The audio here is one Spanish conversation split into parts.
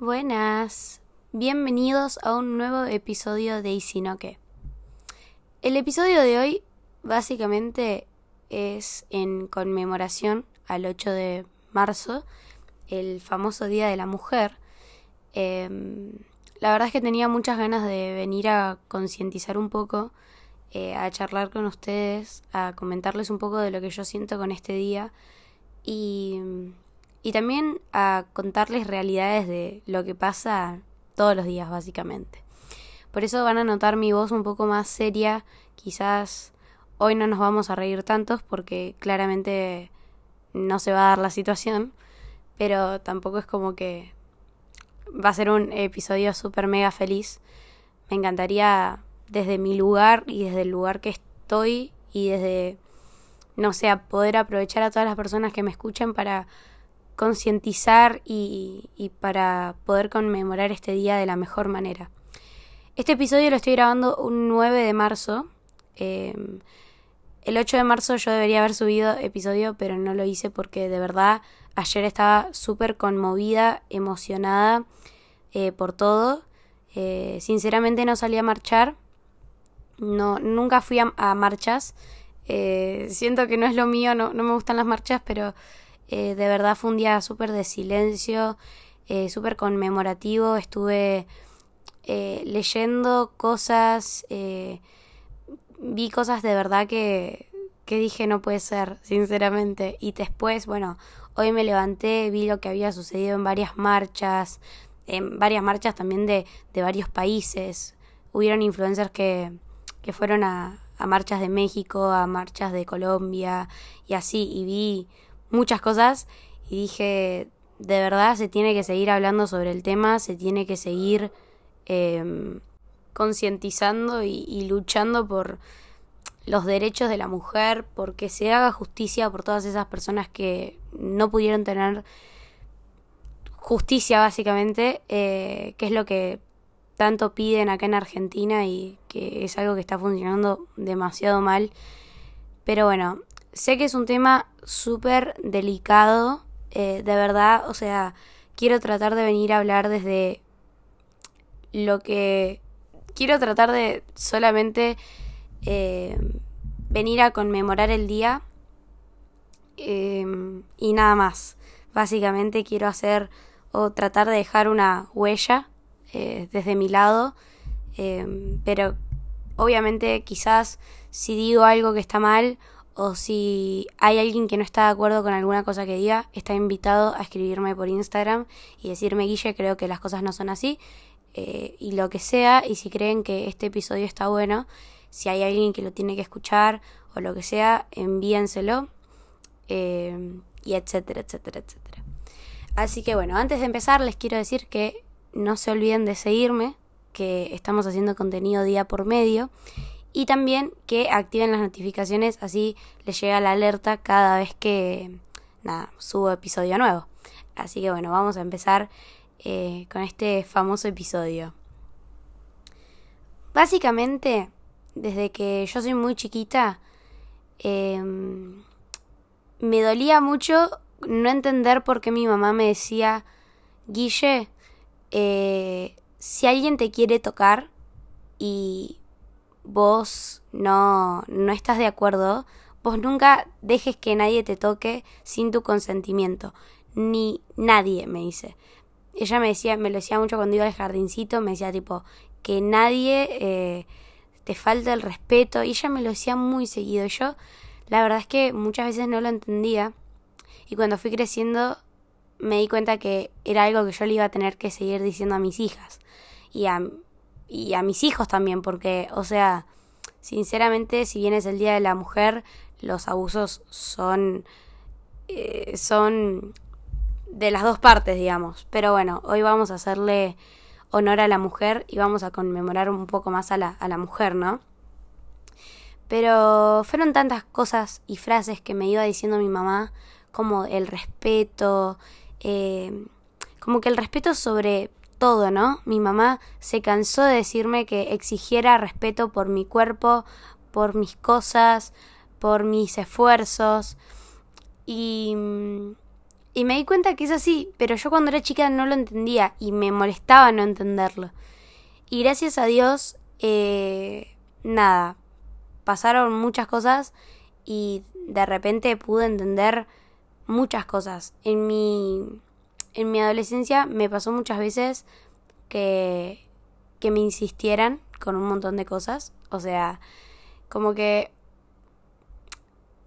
Buenas, bienvenidos a un nuevo episodio de qué. El episodio de hoy básicamente es en conmemoración al 8 de marzo, el famoso Día de la Mujer. Em, la verdad es que tenía muchas ganas de venir a concientizar un poco, eh, a charlar con ustedes, a comentarles un poco de lo que yo siento con este día y y también a contarles realidades de lo que pasa todos los días, básicamente. Por eso van a notar mi voz un poco más seria, quizás hoy no nos vamos a reír tantos porque claramente no se va a dar la situación, pero tampoco es como que va a ser un episodio súper mega feliz. Me encantaría desde mi lugar y desde el lugar que estoy y desde, no sé, poder aprovechar a todas las personas que me escuchen para concientizar y, para poder conmemorar este día de la mejor manera. Este episodio lo estoy grabando un 9 de marzo. Em, el 8 de marzo yo debería haber subido episodio, pero no lo hice porque de verdad ayer estaba súper conmovida, emocionada eh, por todo. Eh, sinceramente no salí a marchar. No, nunca fui a, marchas. Eh, siento que no es lo mío, no me gustan las marchas, pero eh, de verdad fue un día súper de silencio, eh, súper conmemorativo. Estuve eh, leyendo cosas, vi cosas de verdad que, que dije no puede ser, sinceramente. Y después, bueno, hoy me levanté, vi lo que había sucedido en varias marchas, en varias marchas también de, de varios países. Hubieron influencers que, que fueron a, a marchas de México, a marchas de Colombia y así, y vi muchas cosas y dije, de verdad se tiene que seguir hablando sobre el tema, se tiene que seguir em, concientizando y, luchando por los derechos de la mujer, porque se haga justicia por todas esas personas que no pudieron tener justicia básicamente, eh, que es lo que tanto piden acá en Argentina y que es algo que está funcionando demasiado mal. Pero bueno, sé que es un tema súper delicado, eh, de verdad, o sea, quiero tratar de venir a hablar desde lo que... Quiero tratar de solamente eh, venir a conmemorar el día eh, y nada más. Básicamente quiero hacer o tratar de dejar una huella desde mi lado, pero obviamente quizás si digo algo que está mal o si hay alguien que no está de acuerdo con alguna cosa que diga, está invitado a escribirme por Instagram y decirme, Guille, creo que las cosas no son así, eh, y lo que sea, y si creen que este episodio está bueno, si hay alguien que lo tiene que escuchar o lo que sea, envíenselo, eh, y etcétera, etcétera, etcétera. Así que bueno, antes de empezar les quiero decir que no se olviden de seguirme, que estamos haciendo contenido día por medio y también que activen las notificaciones así les llega la alerta cada vez que nada, subo episodio nuevo. Así que bueno, vamos a empezar eh, con este famoso episodio. Básicamente, desde que yo soy muy chiquita, em, me dolía mucho no entender por qué mi mamá me decía, Guille, eh, si alguien te quiere tocar y vos no, no estás de acuerdo, vos nunca dejes que nadie te toque sin tu consentimiento. Ni nadie, me dice. Ella me decía, me lo decía mucho cuando iba al jardincito, me decía tipo, que nadie eh, te falte el respeto. Y ella me lo decía muy seguido. Yo, la verdad es que muchas veces no lo entendía. Y cuando fui creciendo, me di cuenta que era algo que yo le iba a tener que seguir diciendo a mis hijas. Y a, y a mis hijos también, porque, o sea, sinceramente, si bien es el Día de la Mujer, los abusos son, eh, son de las dos partes, digamos. Pero bueno, hoy vamos a hacerle honor a la mujer y vamos a conmemorar un poco más a la, a la mujer, ¿no? Pero fueron tantas cosas y frases que me iba diciendo mi mamá, como el respeto, eh, como que el respeto sobre todo, ¿no? Mi mamá se cansó de decirme que exigiera respeto por mi cuerpo, por mis cosas, por mis esfuerzos. Y, Y me di cuenta que es así, pero yo cuando era chica no lo entendía y me molestaba no entenderlo. Y gracias a Dios, eh, nada, pasaron muchas cosas y de repente pude entender muchas cosas. En mi, en mi adolescencia me pasó muchas veces que, que me insistieran con un montón de cosas. O sea, como que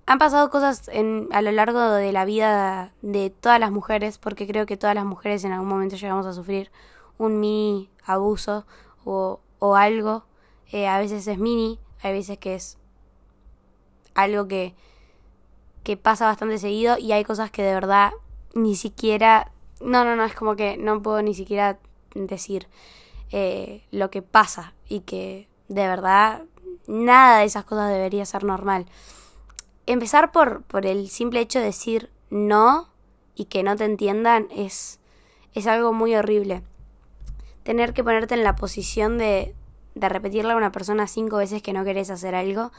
han pasado cosas a lo largo de la vida de todas las mujeres, porque creo que todas las mujeres en algún momento llegamos a sufrir un mini abuso o, o algo. Eh, a veces es mini, hay veces que es algo que, que pasa bastante seguido y hay cosas que de verdad ni siquiera... No, no, no, es como que no puedo ni siquiera decir eh, lo que pasa y que de verdad nada de esas cosas debería ser normal. Empezar por, por el simple hecho de decir no y que no te entiendan es, es algo muy horrible. Tener que ponerte en la posición de, de repetirle a una persona cinco veces que no querés hacer algo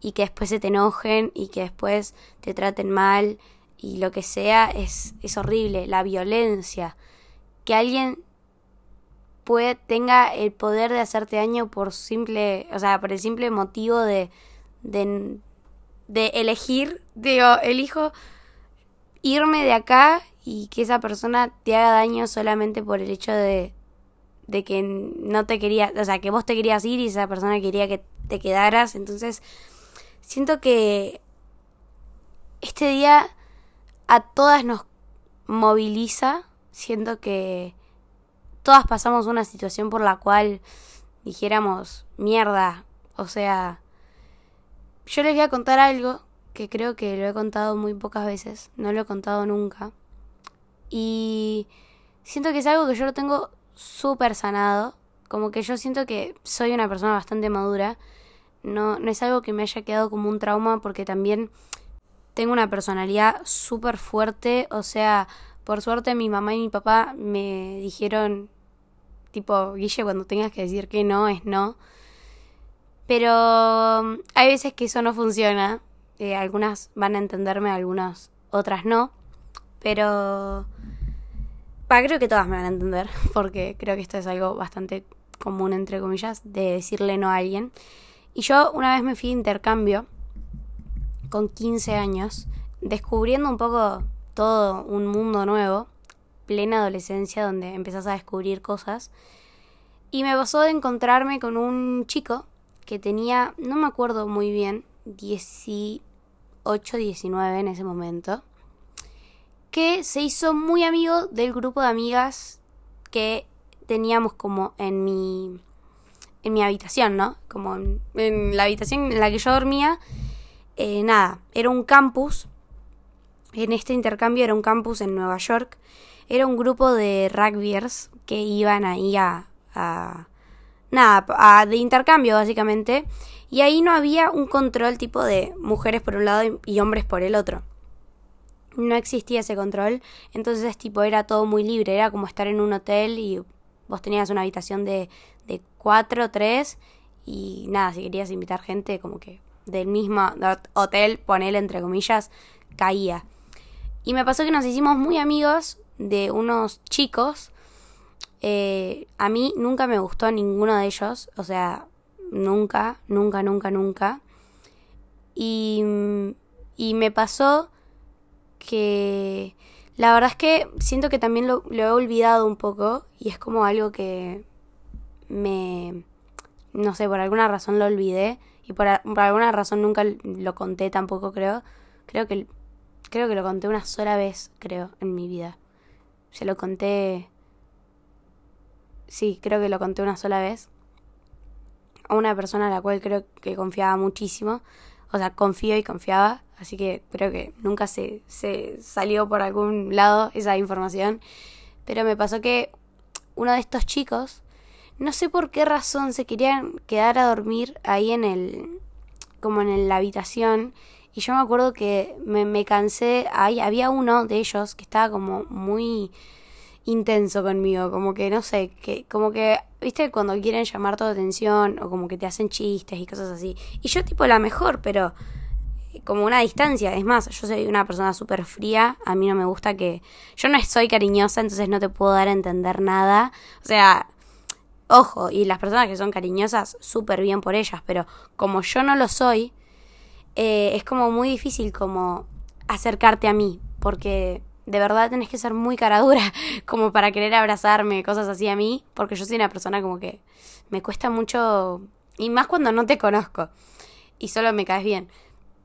y que después se te enojen y que después te traten mal y lo que sea es, es horrible. La violencia. Que alguien puede, tenga el poder de hacerte daño por simple, o sea, por el simple motivo de, de, de elegir, digo, elijo irme de acá y que esa persona te haga daño solamente por el hecho de, de que no te quería, o sea, que vos te querías ir y esa persona quería que te quedaras. Entonces, siento que este día a todas nos moviliza. Siento que todas pasamos una situación por la cual dijéramos, mierda, o sea, yo les voy a contar algo que creo que lo he contado muy pocas veces, no lo he contado nunca. Y siento que es algo que yo lo tengo súper sanado, como que yo siento que soy una persona bastante madura no, no es algo que me haya quedado como un trauma porque también tengo una personalidad súper fuerte. O sea, por suerte mi mamá y mi papá me dijeron, tipo, Guille, cuando tengas que decir que no, es no. Pero um, hay veces que eso no funciona. Eh, algunas van a entenderme, algunas otras no. Pero... Creo que todas me van a entender, porque creo que esto es algo bastante común, entre comillas, de decirle no a alguien. Y yo una vez me fui de intercambio con 15 años, descubriendo un poco todo un mundo nuevo, plena adolescencia, donde empezás a descubrir cosas. Y me pasó de encontrarme con un chico que tenía, no me acuerdo muy bien, 18, 19 en ese momento, que se hizo muy amigo del grupo de amigas que teníamos como en mi en mi habitación, ¿no? Como en, la habitación en la que yo dormía, eh, nada, era un campus, en este intercambio era un campus en Nueva York, era un grupo de rugbyers que iban ahí a, nada, a, de intercambio básicamente, y ahí no había un control tipo de mujeres por un lado y, y hombres por el otro. No existía ese control, entonces tipo era todo muy libre, era como estar en un hotel y vos tenías una habitación de, de cuatro, tres, y nada, si querías invitar gente como que del mismo hotel, ponele entre comillas, caía. Y me pasó que nos hicimos muy amigos de unos chicos. Eh, a mí nunca me gustó ninguno de ellos, o sea, nunca, nunca, nunca, nunca. Y, y me pasó que la verdad es que siento que también lo, lo he olvidado un poco y es como algo que me, no sé, por alguna razón lo olvidé y por, alguna razón nunca lo conté tampoco, creo. Creo que, creo que lo conté una sola vez, creo, en mi vida. Se lo conté... Sí, creo que lo conté una sola vez. A una persona a la cual creo que confiaba muchísimo. O sea, confío y confiaba. Así que creo que nunca se, se salió por algún lado esa información. Pero me pasó que uno de estos chicos no sé por qué razón se querían quedar a dormir ahí en el, como en la habitación. Y yo me acuerdo que me, cansé, ahí había uno de ellos que estaba como muy intenso conmigo, como que no sé, que como que, viste, cuando quieren llamar toda atención o como que te hacen chistes y cosas así. Y yo tipo la mejor, pero como una distancia. Es más, yo soy una persona súper fría, a mí no me gusta que... Yo no soy cariñosa, entonces no te puedo dar a entender nada. O sea, ojo, y las personas que son cariñosas, súper bien por ellas, pero como yo no lo soy, eh, es como muy difícil como acercarte a mí, porque de verdad tenés que ser muy cara dura como para querer abrazarme, cosas así a mí, porque yo soy una persona como que me cuesta mucho, y más cuando no te conozco y solo me caes bien.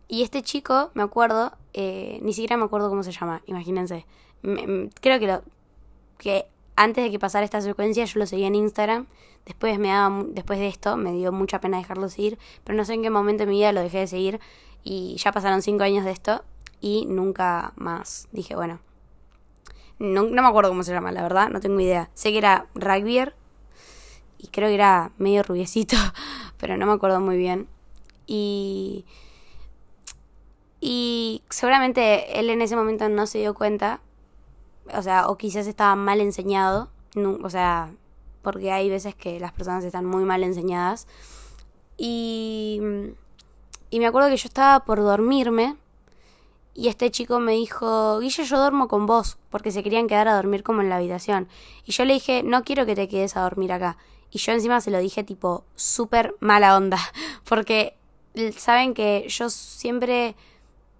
Y este chico, me acuerdo, eh, ni siquiera me acuerdo cómo se llama, imagínense. creo que lo que antes de que pasara esta secuencia yo lo seguía en Instagram. Después me daba, después de esto me dio mucha pena dejarlo seguir, pero no sé en qué momento de mi vida lo dejé de seguir y ya pasaron cinco años de esto y nunca más dije, bueno, no, me acuerdo cómo se llama, la verdad, no tengo idea. Sé que era rugbyer y creo que era medio rubiecito, pero no me acuerdo muy bien. Y y seguramente él en ese momento no se dio cuenta, o sea, o quizás estaba mal enseñado, o sea, porque hay veces que las personas están muy mal enseñadas. Y, y me acuerdo que yo estaba por dormirme y este chico me dijo, Guille, yo duermo con vos, porque se querían quedar a dormir como en la habitación. Y yo le dije, no quiero que te quedes a dormir acá. Y yo encima se lo dije tipo súper mala onda, porque saben que yo siempre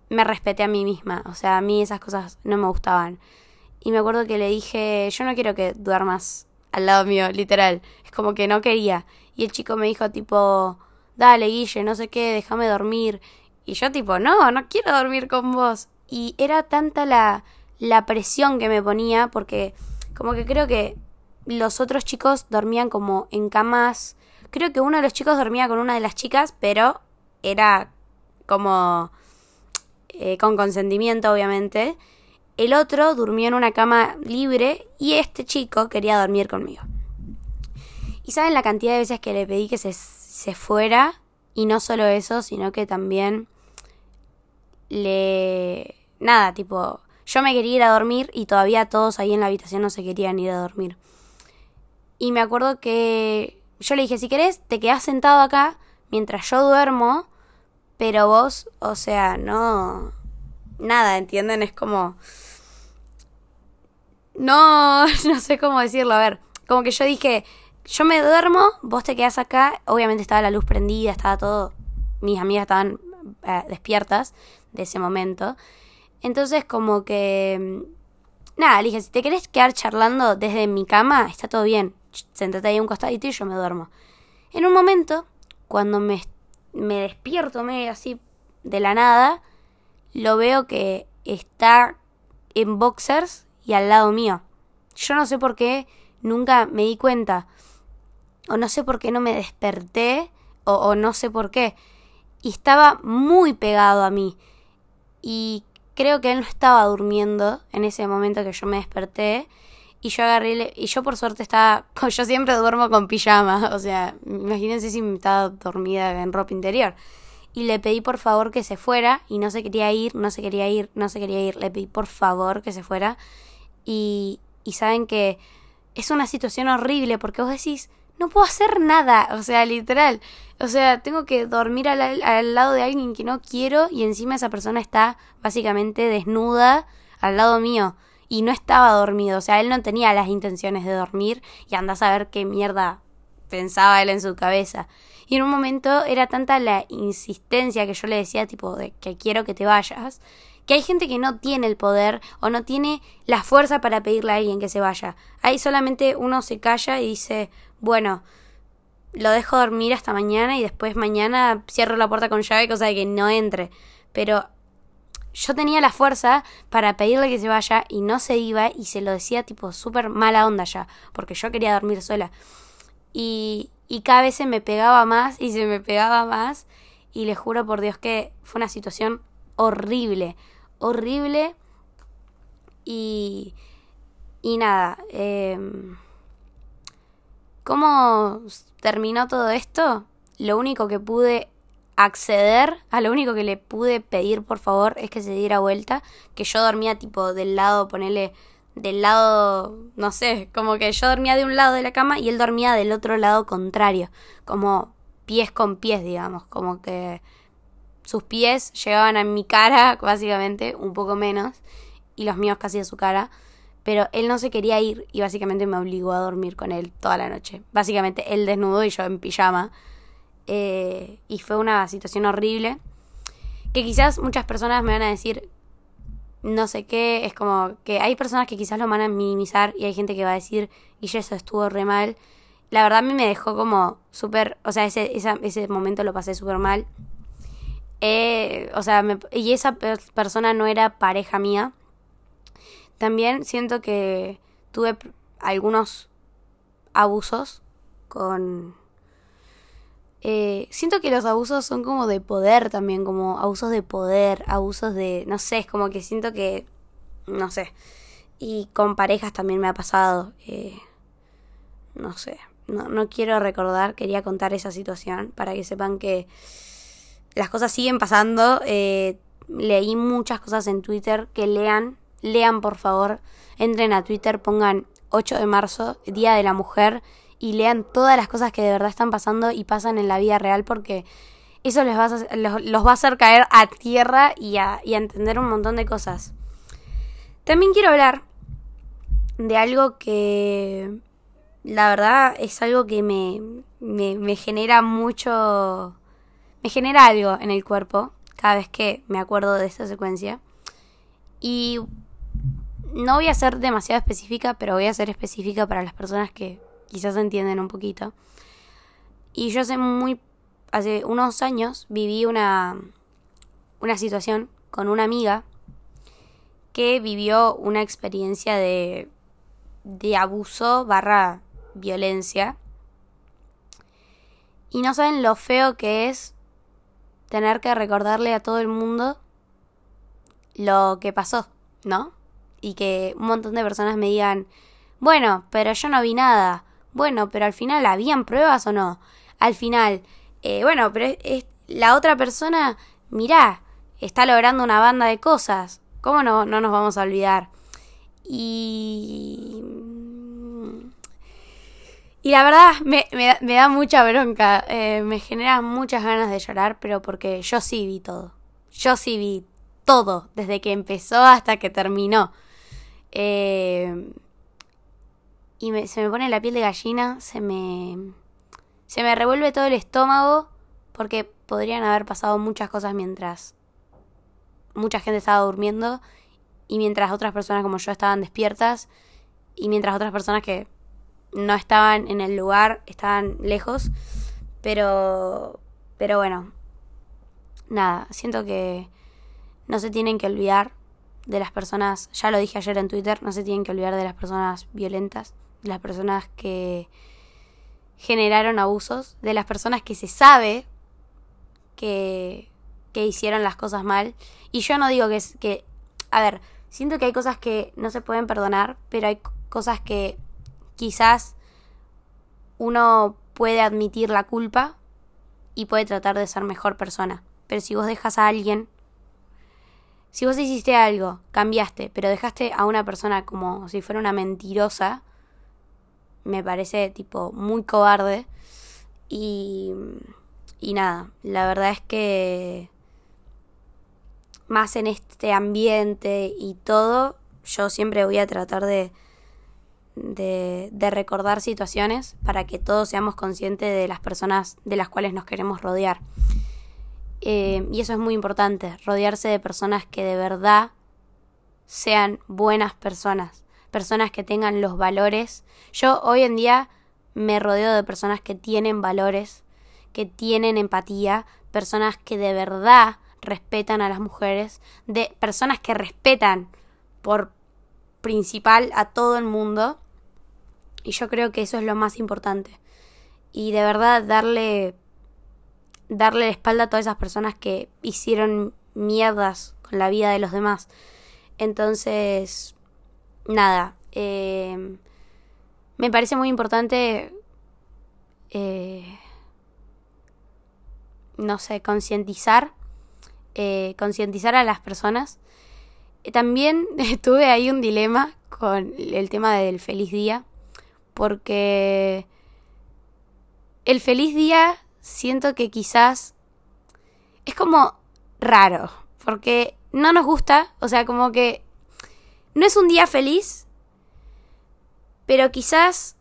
me respeté a mí misma. O sea, a mí esas cosas no me gustaban. Y me acuerdo que le dije, yo no quiero que duermas al lado mío, literal. Es como que no quería. Y el chico me dijo tipo, dale, Guille, no sé qué, déjame dormir. Y yo tipo, no, no quiero dormir con vos. Y era tanta la, la presión que me ponía porque como que creo que los otros chicos dormían como en camas. Creo que uno de los chicos dormía con una de las chicas, pero era como eh, con consentimiento obviamente. El otro durmió en una cama libre y este chico quería dormir conmigo. Y saben la cantidad de veces que le pedí que se, se fuera y no solo eso, sino que también le... Nada, tipo, yo me quería ir a dormir y todavía todos ahí en la habitación no se querían ir a dormir. Y me acuerdo que yo le dije, si querés, te quedás sentado acá mientras yo duermo pero vos, o sea, no... Nada, ¿entienden? Es como... No, no sé cómo decirlo. A ver, como que yo dije, yo me duermo, vos te quedás acá. Obviamente estaba la luz prendida, estaba todo... Mis amigas estaban eh, despiertas de ese momento. Entonces como que... Nada, le dije, si te querés quedar charlando desde mi cama, está todo bien. Sentate ahí un costadito y yo me duermo. En un momento, cuando me me despierto me así de la nada, lo veo que está en boxers y al lado mío. Yo no sé por qué nunca me di cuenta. O no sé por qué no me desperté. O, no sé por qué. Y estaba muy pegado a mí. Y creo que él no estaba durmiendo en ese momento que yo me desperté. Y yo agarré, y yo por suerte estaba, yo siempre duermo con pijama, o sea, imagínense si estaba dormida en ropa interior. Y le pedí por favor que se fuera y no se quería ir, no se quería ir, no se quería ir. Le pedí por favor que se fuera. Y, saben que es una situación horrible porque vos decís, no puedo hacer nada, o sea, literal. O sea, tengo que dormir al, al lado de alguien que no quiero y encima esa persona está básicamente desnuda al lado mío y no estaba dormido, o sea, él no tenía las intenciones de dormir y anda a saber qué mierda pensaba él en su cabeza. Y en un momento era tanta la insistencia que yo le decía, tipo, de que quiero que te vayas, que hay gente que no tiene el poder o no tiene la fuerza para pedirle a alguien que se vaya. Ahí solamente uno se calla y dice, bueno, lo dejo dormir hasta mañana y después mañana cierro la puerta con llave, cosa de que no entre. Pero yo tenía la fuerza para pedirle que se vaya y no se iba y se lo decía tipo súper mala onda ya, porque yo quería dormir sola. Y, y cada vez se me pegaba más y se me pegaba más y le juro por Dios que fue una situación horrible, horrible y, y nada. Eh, ¿Cómo terminó todo esto? Lo único que pude acceder a lo único que le pude pedir por favor es que se diera vuelta, que yo dormía tipo del lado, ponele del lado, no sé, como que yo dormía de un lado de la cama y él dormía del otro lado contrario, como pies con pies, digamos, como que sus pies llegaban a mi cara, básicamente, un poco menos, y los míos casi a su cara. Pero él no se quería ir y básicamente me obligó a dormir con él toda la noche. Básicamente él desnudo y yo en pijama. Eh, y fue una situación horrible. Que quizás muchas personas me van a decir, no sé qué, es como que hay personas que quizás lo van a minimizar y hay gente que va a decir, y eso estuvo re mal. La verdad a mí me dejó como súper, o sea, ese, ese momento lo pasé súper mal. Eh, o sea, y esa persona no era pareja mía. También siento que tuve algunos abusos con... Eh, siento que los abusos son como de poder también, como abusos de poder, abusos de... No sé, es como que siento que... No sé. Y con parejas también me ha pasado. Eh, no sé. No, no quiero recordar, quería contar esa situación para que sepan que las cosas siguen pasando. Eh, leí muchas cosas en Twitter que lean lean por favor, entren a Twitter, pongan 8 de marzo, Día de la Mujer, y lean todas las cosas que de verdad están pasando y pasan en la vida real porque eso les va a, los, va a hacer caer a tierra y a, y a entender un montón de cosas. También quiero hablar de algo que la verdad es algo que me, me, me genera mucho... me genera algo en el cuerpo cada vez que me acuerdo de esta secuencia. Y no voy a ser demasiado específica, pero voy a ser específica para las personas que quizás entienden un poquito. Y yo hace muy hace unos años viví una una situación con una amiga que vivió una experiencia de de abuso barra violencia. Y no saben lo feo que es tener que recordarle a todo el mundo lo que pasó, ¿no? y que un montón de personas me digan, bueno, pero yo no vi nada. Bueno, pero al final, ¿habían pruebas o no? Al final, eh, bueno, pero es, la otra persona, mirá, está logrando una banda de cosas. ¿Cómo no, no nos vamos a olvidar? Y... Y la verdad me, me, da mucha bronca, eh, me genera muchas ganas de llorar, pero porque yo sí vi todo. Yo sí vi todo, desde que empezó hasta que terminó. Eh, y se me pone la piel de gallina, se me, se me revuelve todo el estómago porque podrían haber pasado muchas cosas mientras mucha gente estaba durmiendo y mientras otras personas como yo estaban despiertas y mientras otras personas que no estaban en el lugar estaban lejos. Pero, pero bueno, nada, siento que no se tienen que olvidar de las personas, ya lo dije ayer en Twitter, no se tienen que olvidar de las personas violentas, de las personas que generaron abusos, de las personas que se sabe que, que hicieron las cosas mal. Y yo no digo que que, a ver, siento que hay cosas que no se pueden perdonar, pero hay cosas que quizás uno puede admitir la culpa y puede tratar de ser mejor persona. Pero si vos dejas a alguien si vos hiciste algo, cambiaste, pero dejaste a una persona como si fuera una mentirosa, me parece tipo muy cobarde. Y, y nada, la verdad es que más en este ambiente y todo, yo siempre voy a tratar de, de, recordar situaciones para que todos seamos conscientes de las personas de las cuales nos queremos rodear. Eh, y eso es muy importante, rodearse de personas que de verdad sean buenas personas, personas que tengan los valores. Yo hoy en día me rodeo de personas que tienen valores, que tienen empatía, personas que de verdad respetan a las mujeres, de personas que respetan por principal a todo el mundo. Y yo creo que eso es lo más importante. Y de verdad darle darle la espalda a todas esas personas que hicieron mierdas con la vida de los demás. Entonces, nada, eh, me parece muy importante, eh, no sé, concientizar, eh, concientizar a las personas. También tuve ahí un dilema con el tema del feliz día, porque el feliz día siento que quizás es como raro, porque no nos gusta, o sea, como que no es un día feliz, pero quizás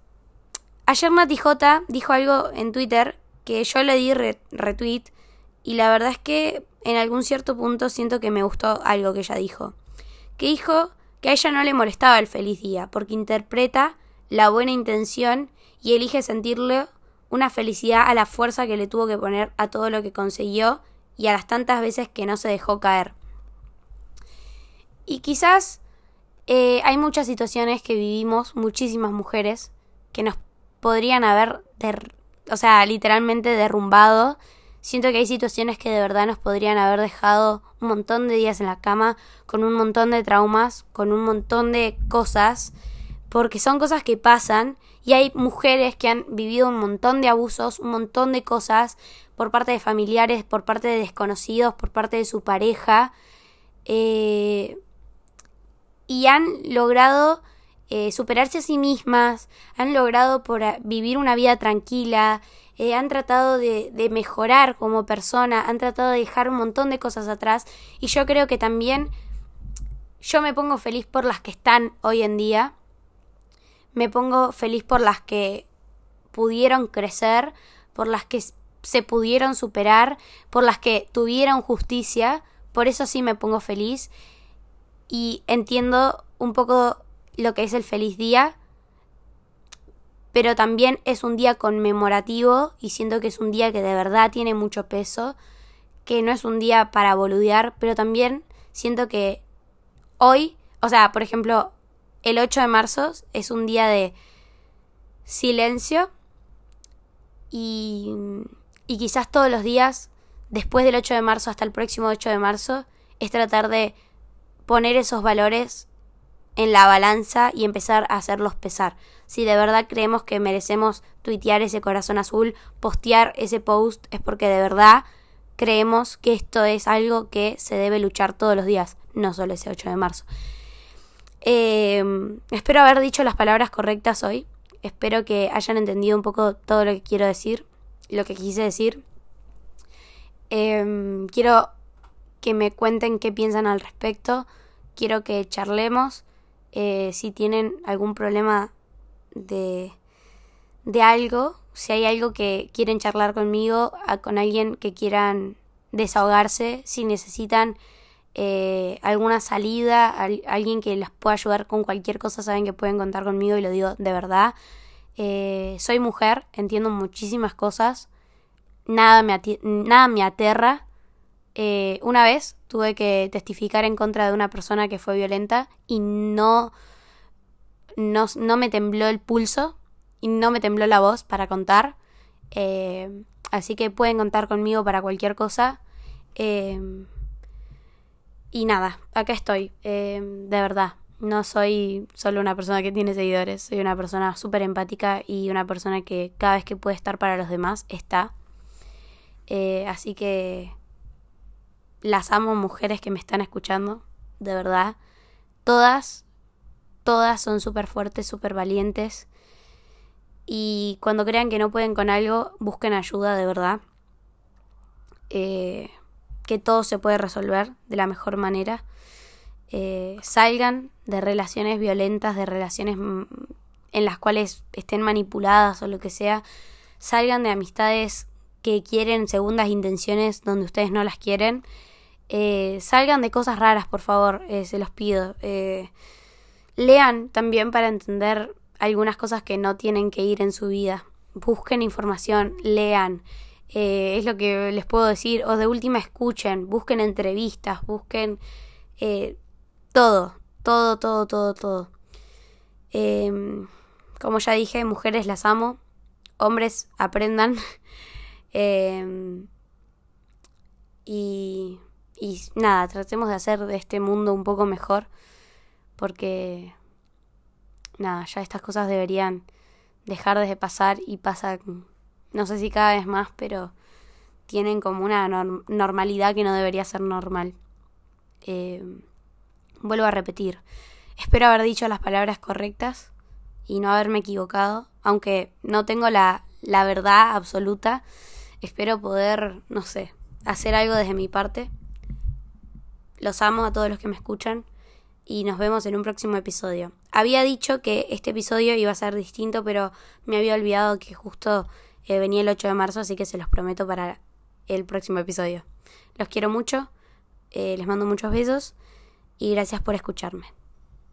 ayer Nati J dijo algo en Twitter que yo le di retweet y la verdad es que en algún cierto punto siento que me gustó algo que ella dijo. Que dijo que a ella no le molestaba el feliz día, porque interpreta la buena intención y elige sentirle una felicidad a la fuerza que le tuvo que poner a todo lo que consiguió y a las tantas veces que no se dejó caer. Y quizás eh, hay muchas situaciones que vivimos, muchísimas mujeres, que nos podrían haber, o sea, literalmente derrumbado. Siento que hay situaciones que de verdad nos podrían haber dejado un montón de días en la cama, con un montón de traumas, con un montón de cosas, porque son cosas que pasan y hay mujeres que han vivido un montón de abusos, un montón de cosas por parte de familiares, por parte de desconocidos, por parte de su pareja. Eh, y han logrado eh, superarse a sí mismas, han logrado por vivir una vida tranquila, eh, han tratado de, de, mejorar como persona, han tratado de dejar un montón de cosas atrás y yo creo que también yo me pongo feliz por las que están hoy en día me pongo feliz por las que pudieron crecer, por las que se pudieron superar, por las que tuvieron justicia, por eso sí me pongo feliz y entiendo un poco lo que es el feliz día, pero también es un día conmemorativo y siento que es un día que de verdad tiene mucho peso, que no es un día para boludear, pero también siento que hoy, o sea, por ejemplo, el 8 de marzo es un día de silencio y, y quizás todos los días, después del 8 de marzo hasta el próximo 8 de marzo, es tratar de poner esos valores en la balanza y empezar a hacerlos pesar. Si de verdad creemos que merecemos tuitear ese corazón azul, postear ese post, es porque de verdad creemos que esto es algo que se debe luchar todos los días, no solo ese 8 de marzo. Eh, espero haber dicho las palabras correctas hoy. Espero que hayan entendido un poco todo lo que quiero decir, lo que quise decir. Eh, quiero que me cuenten qué piensan al respecto. Quiero que charlemos. Eh, si tienen algún problema de, de algo, si hay algo que quieren charlar conmigo, con alguien que quieran desahogarse, si necesitan eh, alguna salida, alguien que les pueda ayudar con cualquier cosa, saben que pueden contar conmigo y lo digo de verdad. Eh, soy mujer, entiendo muchísimas cosas, nada me, nada me aterra. Eh, una vez tuve que testificar en contra de una persona que fue violenta y no, no, no me tembló el pulso y no me tembló la voz para contar. así que pueden contar conmigo para cualquier cosa. Y nada, acá estoy, eh, de verdad. No soy solo una persona que tiene seguidores, soy una persona súper empática y una persona que cada vez que puede estar para los demás está. Eh, así que las amo mujeres que me están escuchando, de verdad. Todas, todas son súper fuertes, súper valientes. Y cuando crean que no pueden con algo, busquen ayuda, de verdad. Eh, que todo se puede resolver de la mejor manera. Eh, salgan de relaciones violentas, de relaciones mm, en las cuales estén manipuladas o lo que sea. Salgan de amistades que quieren segundas intenciones donde ustedes no las quieren. Eh, salgan de cosas raras, por favor, eh, se los pido. Lean también para entender algunas cosas que no tienen que ir en su vida. Busquen información, lean. Eh, es lo que les puedo decir. O de última escuchen, busquen entrevistas, busquen eh, todo, todo, todo, todo, todo. Em, como ya dije, mujeres las amo, hombres aprendan. Em, y, y nada, tratemos de hacer de este mundo un poco mejor. Porque, nada, ya estas cosas deberían dejar de pasar y pasan no sé si cada vez más, pero tienen como una normalidad que no debería ser normal. Eh, vuelvo a repetir, espero haber dicho las palabras correctas y no haberme equivocado, aunque no tengo la, la verdad absoluta, espero poder, no sé, hacer algo desde mi parte Los amo a todos los que me escuchan y nos vemos en un próximo episodio. Había dicho que este episodio iba a ser distinto, pero me había olvidado que justo eh, venía el 8 de marzo, así que se los prometo para el próximo episodio. Los quiero mucho, eh, les mando muchos besos y gracias por escucharme.